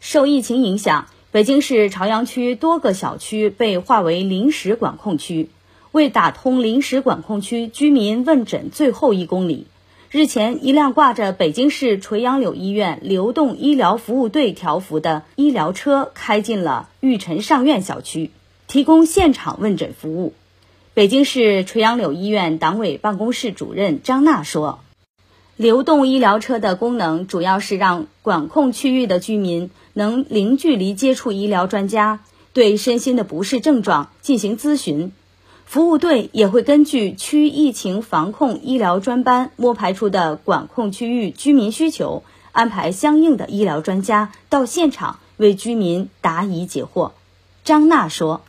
受疫情影响，北京市朝阳区多个小区被划为临时管控区。为打通临时管控区居民问诊最后一公里，日前，一辆挂着北京市垂杨柳医院流动医疗服务队条幅的医疗车开进了玉辰上苑小区，提供现场问诊服务。北京市垂杨柳医院党委办公室主任张娜说。流动医疗车的功能主要是让管控区域的居民能零距离接触医疗专家，对身心的不适症状进行咨询。服务队也会根据区疫情防控医疗专班摸排出的管控区域居民需求，安排相应的医疗专家到现场为居民答疑解惑。张娜说：“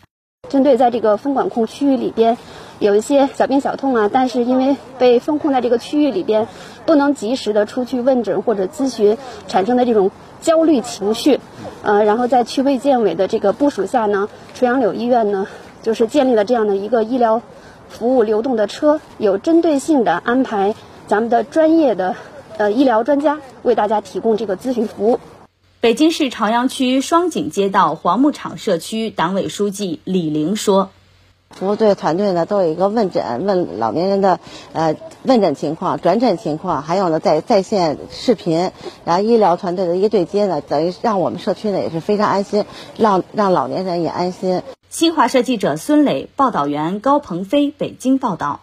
针对在这个分管控区域里边。”有一些小病小痛啊，但是因为被封控在这个区域里边，不能及时的出去问诊或者咨询，产生的这种焦虑情绪，呃，然后在区卫健委的这个部署下呢，垂杨柳医院呢，就是建立了这样的一个医疗服务流动的车，有针对性的安排咱们的专业的呃医疗专家为大家提供这个咨询服务。北京市朝阳区双井街道黄木场社区党委书记李玲说。服务队团队呢都有一个问诊，问老年人的呃问诊情况、转诊情况，还有呢在在线视频，然后医疗团队的一个对接呢，等于让我们社区呢也是非常安心，让让老年人也安心。新华社记者孙磊，报道员高鹏飞，北京报道。